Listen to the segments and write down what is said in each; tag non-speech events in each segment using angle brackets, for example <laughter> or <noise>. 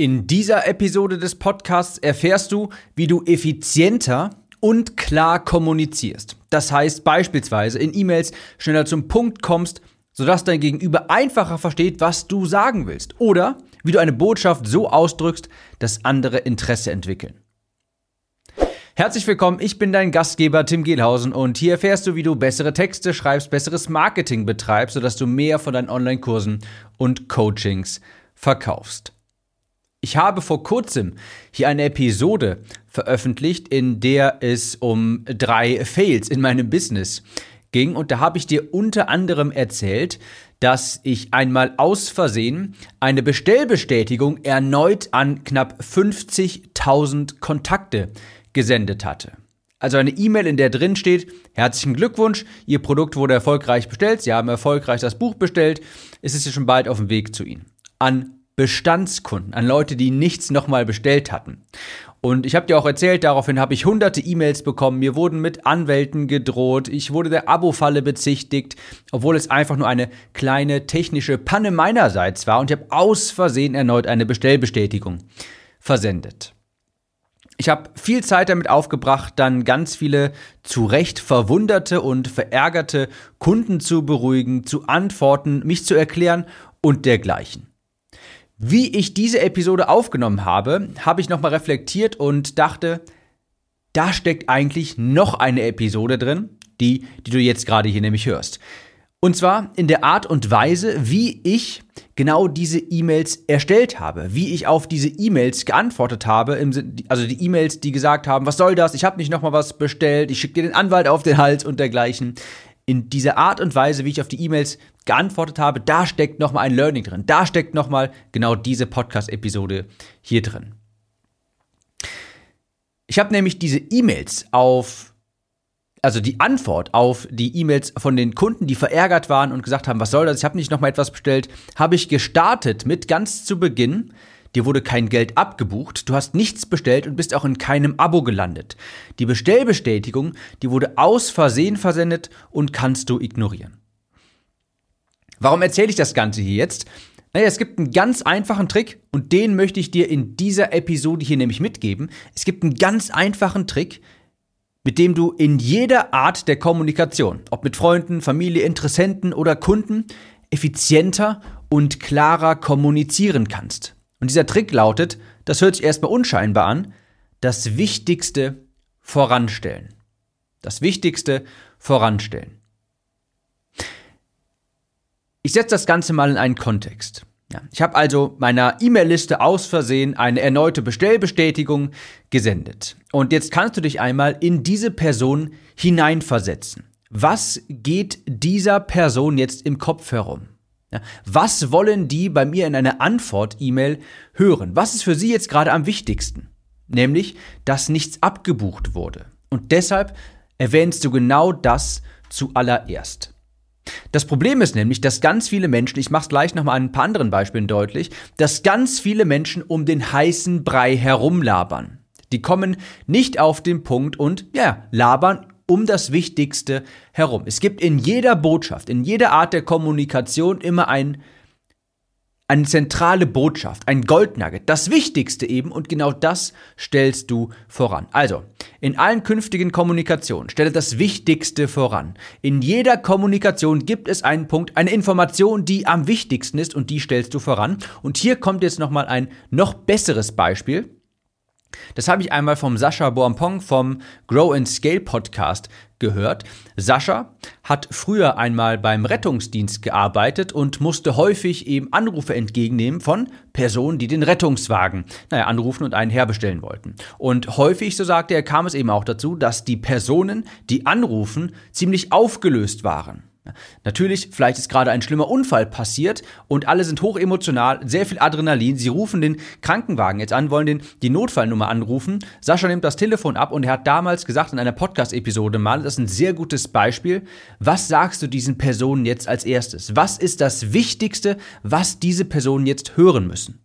In dieser Episode des Podcasts erfährst du, wie du effizienter und klar kommunizierst. Das heißt beispielsweise in E-Mails schneller zum Punkt kommst, sodass dein Gegenüber einfacher versteht, was du sagen willst. Oder wie du eine Botschaft so ausdrückst, dass andere Interesse entwickeln. Herzlich willkommen, ich bin dein Gastgeber Tim Gehlhausen und hier erfährst du, wie du bessere Texte schreibst, besseres Marketing betreibst, sodass du mehr von deinen Online-Kursen und Coachings verkaufst. Ich habe vor kurzem hier eine Episode veröffentlicht, in der es um drei Fails in meinem Business ging. Und da habe ich dir unter anderem erzählt, dass ich einmal aus Versehen eine Bestellbestätigung erneut an knapp 50.000 Kontakte gesendet hatte. Also eine E-Mail, in der drin steht, herzlichen Glückwunsch, Ihr Produkt wurde erfolgreich bestellt, Sie haben erfolgreich das Buch bestellt, es ist ja schon bald auf dem Weg zu Ihnen. An Bestandskunden, an Leute, die nichts nochmal bestellt hatten. Und ich habe dir auch erzählt, daraufhin habe ich hunderte E-Mails bekommen, mir wurden mit Anwälten gedroht, ich wurde der Abo-Falle bezichtigt, obwohl es einfach nur eine kleine technische Panne meinerseits war und ich habe aus Versehen erneut eine Bestellbestätigung versendet. Ich habe viel Zeit damit aufgebracht, dann ganz viele zu Recht verwunderte und verärgerte Kunden zu beruhigen, zu antworten, mich zu erklären und dergleichen. Wie ich diese Episode aufgenommen habe, habe ich nochmal reflektiert und dachte, da steckt eigentlich noch eine Episode drin, die, die du jetzt gerade hier nämlich hörst. Und zwar in der Art und Weise, wie ich genau diese E-Mails erstellt habe, wie ich auf diese E-Mails geantwortet habe, also die E-Mails, die gesagt haben, was soll das, ich habe nicht nochmal was bestellt, ich schicke dir den Anwalt auf den Hals und dergleichen in dieser Art und Weise, wie ich auf die E-Mails geantwortet habe, da steckt nochmal ein Learning drin. Da steckt nochmal genau diese Podcast-Episode hier drin. Ich habe nämlich diese E-Mails auf, also die Antwort auf die E-Mails von den Kunden, die verärgert waren und gesagt haben, was soll das, ich habe nicht nochmal etwas bestellt, habe ich gestartet mit ganz zu Beginn Dir wurde kein Geld abgebucht, du hast nichts bestellt und bist auch in keinem Abo gelandet. Die Bestellbestätigung, die wurde aus Versehen versendet und kannst du ignorieren. Warum erzähle ich das Ganze hier jetzt? Naja, es gibt einen ganz einfachen Trick und den möchte ich dir in dieser Episode hier nämlich mitgeben. Es gibt einen ganz einfachen Trick, mit dem du in jeder Art der Kommunikation, ob mit Freunden, Familie, Interessenten oder Kunden, effizienter und klarer kommunizieren kannst. Und dieser Trick lautet, das hört sich erstmal unscheinbar an, das Wichtigste voranstellen. Das Wichtigste voranstellen. Ich setze das Ganze mal in einen Kontext. Ja, ich habe also meiner E-Mail-Liste aus Versehen eine erneute Bestellbestätigung gesendet. Und jetzt kannst du dich einmal in diese Person hineinversetzen. Was geht dieser Person jetzt im Kopf herum? Ja, was wollen die bei mir in einer Antwort-E-Mail hören? Was ist für sie jetzt gerade am wichtigsten? Nämlich, dass nichts abgebucht wurde. Und deshalb erwähnst du genau das zuallererst. Das Problem ist nämlich, dass ganz viele Menschen, ich mache es gleich nochmal an ein paar anderen Beispielen deutlich, dass ganz viele Menschen um den heißen Brei herumlabern. Die kommen nicht auf den Punkt und ja, labern um das Wichtigste herum. Es gibt in jeder Botschaft, in jeder Art der Kommunikation immer ein, eine zentrale Botschaft, ein Goldnugget, das Wichtigste eben und genau das stellst du voran. Also, in allen künftigen Kommunikationen stelle das Wichtigste voran. In jeder Kommunikation gibt es einen Punkt, eine Information, die am wichtigsten ist und die stellst du voran. Und hier kommt jetzt nochmal ein noch besseres Beispiel. Das habe ich einmal vom Sascha Boampong vom Grow and Scale Podcast gehört. Sascha hat früher einmal beim Rettungsdienst gearbeitet und musste häufig eben Anrufe entgegennehmen von Personen, die den Rettungswagen, naja, anrufen und einen herbestellen wollten. Und häufig, so sagte er, kam es eben auch dazu, dass die Personen, die anrufen, ziemlich aufgelöst waren. Natürlich, vielleicht ist gerade ein schlimmer Unfall passiert und alle sind hochemotional, sehr viel Adrenalin. Sie rufen den Krankenwagen jetzt an, wollen den, die Notfallnummer anrufen. Sascha nimmt das Telefon ab und er hat damals gesagt in einer Podcast-Episode mal, das ist ein sehr gutes Beispiel. Was sagst du diesen Personen jetzt als erstes? Was ist das Wichtigste, was diese Personen jetzt hören müssen?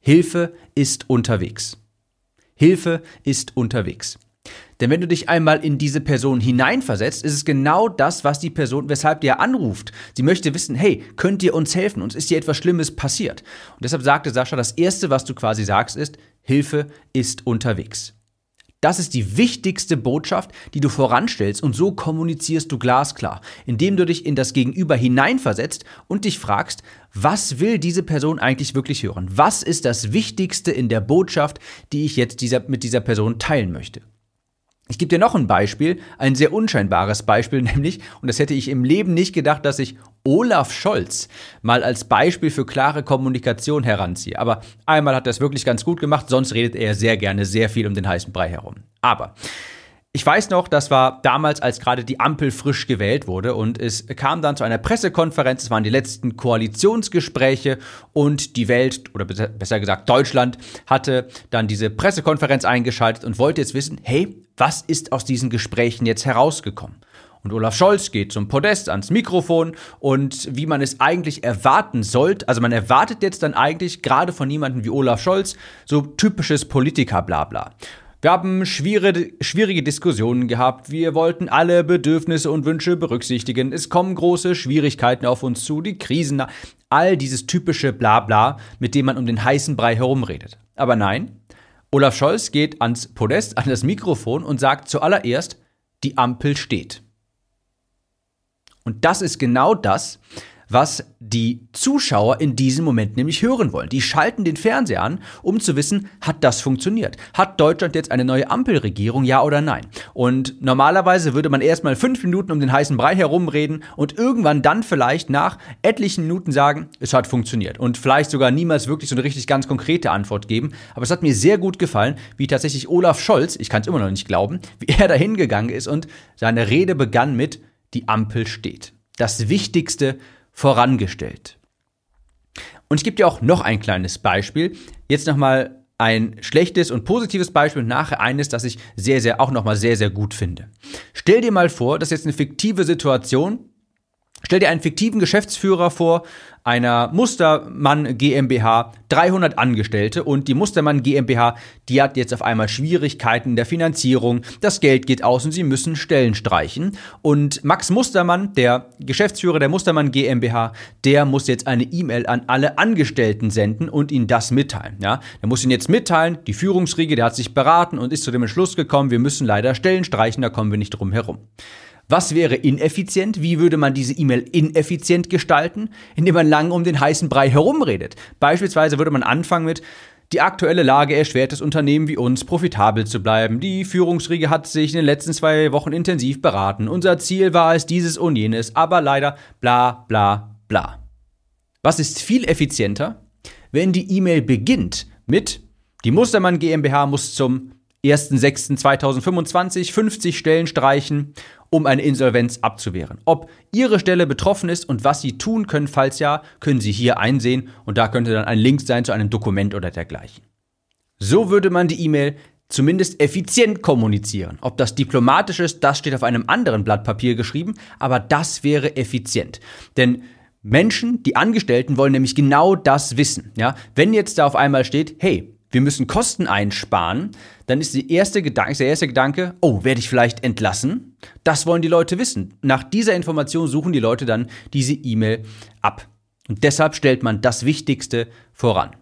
Hilfe ist unterwegs. Hilfe ist unterwegs. Denn wenn du dich einmal in diese Person hineinversetzt, ist es genau das, was die Person, weshalb dir anruft. Sie möchte wissen, hey, könnt ihr uns helfen? Uns ist hier etwas Schlimmes passiert. Und deshalb sagte Sascha, das Erste, was du quasi sagst, ist, Hilfe ist unterwegs. Das ist die wichtigste Botschaft, die du voranstellst und so kommunizierst du glasklar, indem du dich in das Gegenüber hineinversetzt und dich fragst, was will diese Person eigentlich wirklich hören? Was ist das Wichtigste in der Botschaft, die ich jetzt dieser, mit dieser Person teilen möchte? Ich gebe dir noch ein Beispiel, ein sehr unscheinbares Beispiel <laughs> nämlich, und das hätte ich im Leben nicht gedacht, dass ich Olaf Scholz mal als Beispiel für klare Kommunikation heranziehe. Aber einmal hat er es wirklich ganz gut gemacht, sonst redet er sehr gerne sehr viel um den heißen Brei herum. Aber ich weiß noch, das war damals, als gerade die Ampel frisch gewählt wurde und es kam dann zu einer Pressekonferenz, es waren die letzten Koalitionsgespräche und die Welt, oder besser gesagt Deutschland, hatte dann diese Pressekonferenz eingeschaltet und wollte jetzt wissen, hey, was ist aus diesen Gesprächen jetzt herausgekommen? Und Olaf Scholz geht zum Podest ans Mikrofon und wie man es eigentlich erwarten sollte, also man erwartet jetzt dann eigentlich gerade von jemandem wie Olaf Scholz so typisches Politiker-Blabla. Wir haben schwierige, schwierige Diskussionen gehabt. Wir wollten alle Bedürfnisse und Wünsche berücksichtigen. Es kommen große Schwierigkeiten auf uns zu, die Krisen, all dieses typische Blabla, mit dem man um den heißen Brei herumredet. Aber nein, Olaf Scholz geht ans Podest, an das Mikrofon und sagt zuallererst, die Ampel steht. Und das ist genau das, was die Zuschauer in diesem Moment nämlich hören wollen. Die schalten den Fernseher an, um zu wissen, hat das funktioniert? Hat Deutschland jetzt eine neue Ampelregierung, ja oder nein? Und normalerweise würde man erstmal fünf Minuten um den heißen Brei herumreden und irgendwann dann vielleicht nach etlichen Minuten sagen, es hat funktioniert. Und vielleicht sogar niemals wirklich so eine richtig ganz konkrete Antwort geben. Aber es hat mir sehr gut gefallen, wie tatsächlich Olaf Scholz, ich kann es immer noch nicht glauben, <laughs> wie er da hingegangen ist und seine Rede begann mit, die Ampel steht. Das Wichtigste vorangestellt. Und ich gebe dir auch noch ein kleines Beispiel. Jetzt nochmal ein schlechtes und positives Beispiel und nachher eines, das ich sehr, sehr, auch nochmal sehr, sehr gut finde. Stell dir mal vor, das ist jetzt eine fiktive Situation, Stell dir einen fiktiven Geschäftsführer vor, einer Mustermann GmbH, 300 Angestellte und die Mustermann GmbH, die hat jetzt auf einmal Schwierigkeiten in der Finanzierung, das Geld geht aus und sie müssen Stellen streichen. Und Max Mustermann, der Geschäftsführer der Mustermann GmbH, der muss jetzt eine E-Mail an alle Angestellten senden und ihnen das mitteilen. Ja, der muss ihnen jetzt mitteilen, die Führungsriege, der hat sich beraten und ist zu dem Entschluss gekommen, wir müssen leider Stellen streichen, da kommen wir nicht drum herum. Was wäre ineffizient? Wie würde man diese E-Mail ineffizient gestalten? Indem man lang um den heißen Brei herumredet. Beispielsweise würde man anfangen mit, die aktuelle Lage erschwert es Unternehmen wie uns, profitabel zu bleiben. Die Führungsriege hat sich in den letzten zwei Wochen intensiv beraten. Unser Ziel war es dieses und jenes, aber leider bla bla bla. Was ist viel effizienter? Wenn die E-Mail beginnt mit, die Mustermann GmbH muss zum 1.6.2025 50 Stellen streichen um eine Insolvenz abzuwehren. Ob Ihre Stelle betroffen ist und was Sie tun können, falls ja, können Sie hier einsehen und da könnte dann ein Link sein zu einem Dokument oder dergleichen. So würde man die E-Mail zumindest effizient kommunizieren. Ob das diplomatisch ist, das steht auf einem anderen Blatt Papier geschrieben, aber das wäre effizient. Denn Menschen, die Angestellten wollen nämlich genau das wissen. Ja? Wenn jetzt da auf einmal steht, hey, wir müssen Kosten einsparen, dann ist, die erste Gedanke, ist der erste Gedanke, oh, werde ich vielleicht entlassen? Das wollen die Leute wissen. Nach dieser Information suchen die Leute dann diese E-Mail ab. Und deshalb stellt man das Wichtigste voran.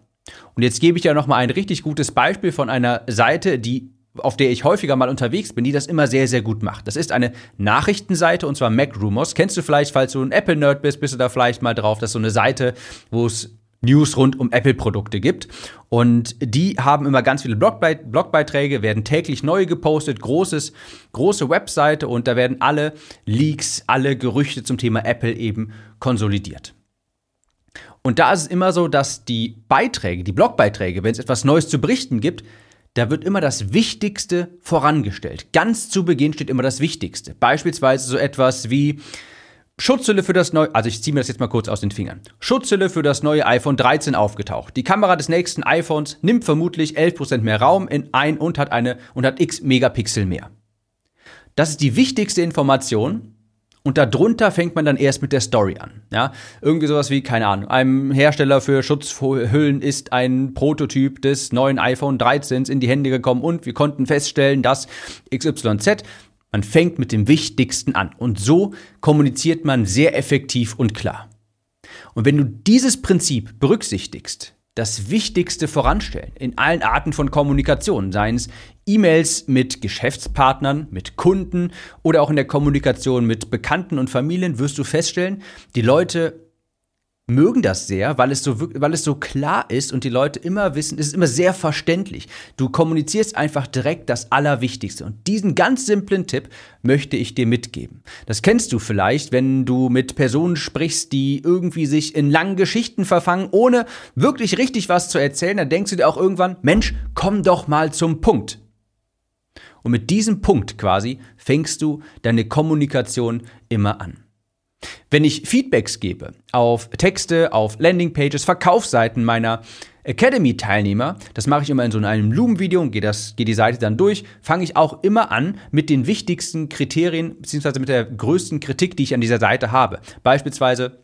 Und jetzt gebe ich ja noch mal ein richtig gutes Beispiel von einer Seite, die auf der ich häufiger mal unterwegs bin, die das immer sehr, sehr gut macht. Das ist eine Nachrichtenseite und zwar Mac Rumors. Kennst du vielleicht, falls du ein Apple-Nerd bist, bist du da vielleicht mal drauf. Das ist so eine Seite, wo es News rund um Apple-Produkte gibt. Und die haben immer ganz viele Blogbeit Blogbeiträge, werden täglich neu gepostet, großes, große Webseite und da werden alle Leaks, alle Gerüchte zum Thema Apple eben konsolidiert. Und da ist es immer so, dass die Beiträge, die Blogbeiträge, wenn es etwas Neues zu berichten gibt, da wird immer das Wichtigste vorangestellt. Ganz zu Beginn steht immer das Wichtigste. Beispielsweise so etwas wie, Schutzhülle für das neue, also ich ziehe mir das jetzt mal kurz aus den Fingern. Schutzhülle für das neue iPhone 13 aufgetaucht. Die Kamera des nächsten iPhones nimmt vermutlich 11% mehr Raum in ein und hat eine und hat x Megapixel mehr. Das ist die wichtigste Information Und darunter fängt man dann erst mit der Story an. Ja, irgendwie sowas wie, keine Ahnung, einem Hersteller für Schutzhüllen ist ein Prototyp des neuen iPhone 13 in die Hände gekommen und wir konnten feststellen, dass XYZ. Man fängt mit dem Wichtigsten an. Und so kommuniziert man sehr effektiv und klar. Und wenn du dieses Prinzip berücksichtigst, das Wichtigste voranstellen in allen Arten von Kommunikation, seien es E-Mails mit Geschäftspartnern, mit Kunden oder auch in der Kommunikation mit Bekannten und Familien, wirst du feststellen, die Leute mögen das sehr, weil es so, weil es so klar ist und die Leute immer wissen, es ist immer sehr verständlich. Du kommunizierst einfach direkt das Allerwichtigste. Und diesen ganz simplen Tipp möchte ich dir mitgeben. Das kennst du vielleicht, wenn du mit Personen sprichst, die irgendwie sich in langen Geschichten verfangen, ohne wirklich richtig was zu erzählen. Dann denkst du dir auch irgendwann, Mensch, komm doch mal zum Punkt. Und mit diesem Punkt quasi fängst du deine Kommunikation immer an. Wenn ich Feedbacks gebe auf Texte, auf Landingpages, Verkaufsseiten meiner Academy-Teilnehmer, das mache ich immer in so einem Lumen-Video und gehe, das, gehe die Seite dann durch, fange ich auch immer an mit den wichtigsten Kriterien beziehungsweise mit der größten Kritik, die ich an dieser Seite habe. Beispielsweise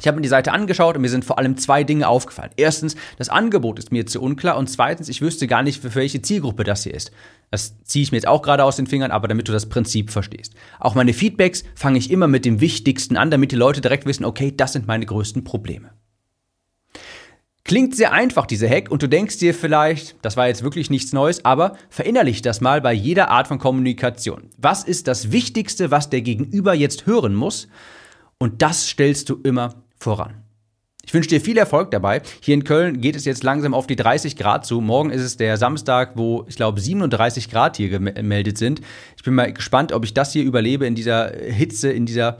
ich habe mir die Seite angeschaut und mir sind vor allem zwei Dinge aufgefallen. Erstens, das Angebot ist mir zu unklar und zweitens, ich wüsste gar nicht, für welche Zielgruppe das hier ist. Das ziehe ich mir jetzt auch gerade aus den Fingern, aber damit du das Prinzip verstehst. Auch meine Feedbacks fange ich immer mit dem Wichtigsten an, damit die Leute direkt wissen, okay, das sind meine größten Probleme. Klingt sehr einfach, diese Hack, und du denkst dir vielleicht, das war jetzt wirklich nichts Neues, aber verinnerlich das mal bei jeder Art von Kommunikation. Was ist das Wichtigste, was der Gegenüber jetzt hören muss? Und das stellst du immer voran. Ich wünsche dir viel Erfolg dabei. Hier in Köln geht es jetzt langsam auf die 30 Grad zu. Morgen ist es der Samstag, wo ich glaube 37 Grad hier gemeldet sind. Ich bin mal gespannt, ob ich das hier überlebe in dieser Hitze, in dieser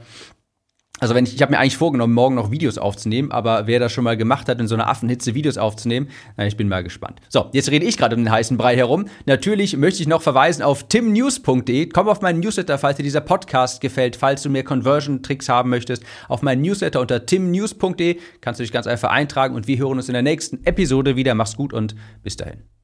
also wenn ich, ich habe mir eigentlich vorgenommen, morgen noch Videos aufzunehmen, aber wer das schon mal gemacht hat, in so einer Affenhitze Videos aufzunehmen, na, ich bin mal gespannt. So, jetzt rede ich gerade um den heißen Brei herum. Natürlich möchte ich noch verweisen auf timnews.de. Komm auf meinen Newsletter, falls dir dieser Podcast gefällt, falls du mehr Conversion-Tricks haben möchtest. Auf meinen Newsletter unter timnews.de kannst du dich ganz einfach eintragen und wir hören uns in der nächsten Episode wieder. Mach's gut und bis dahin.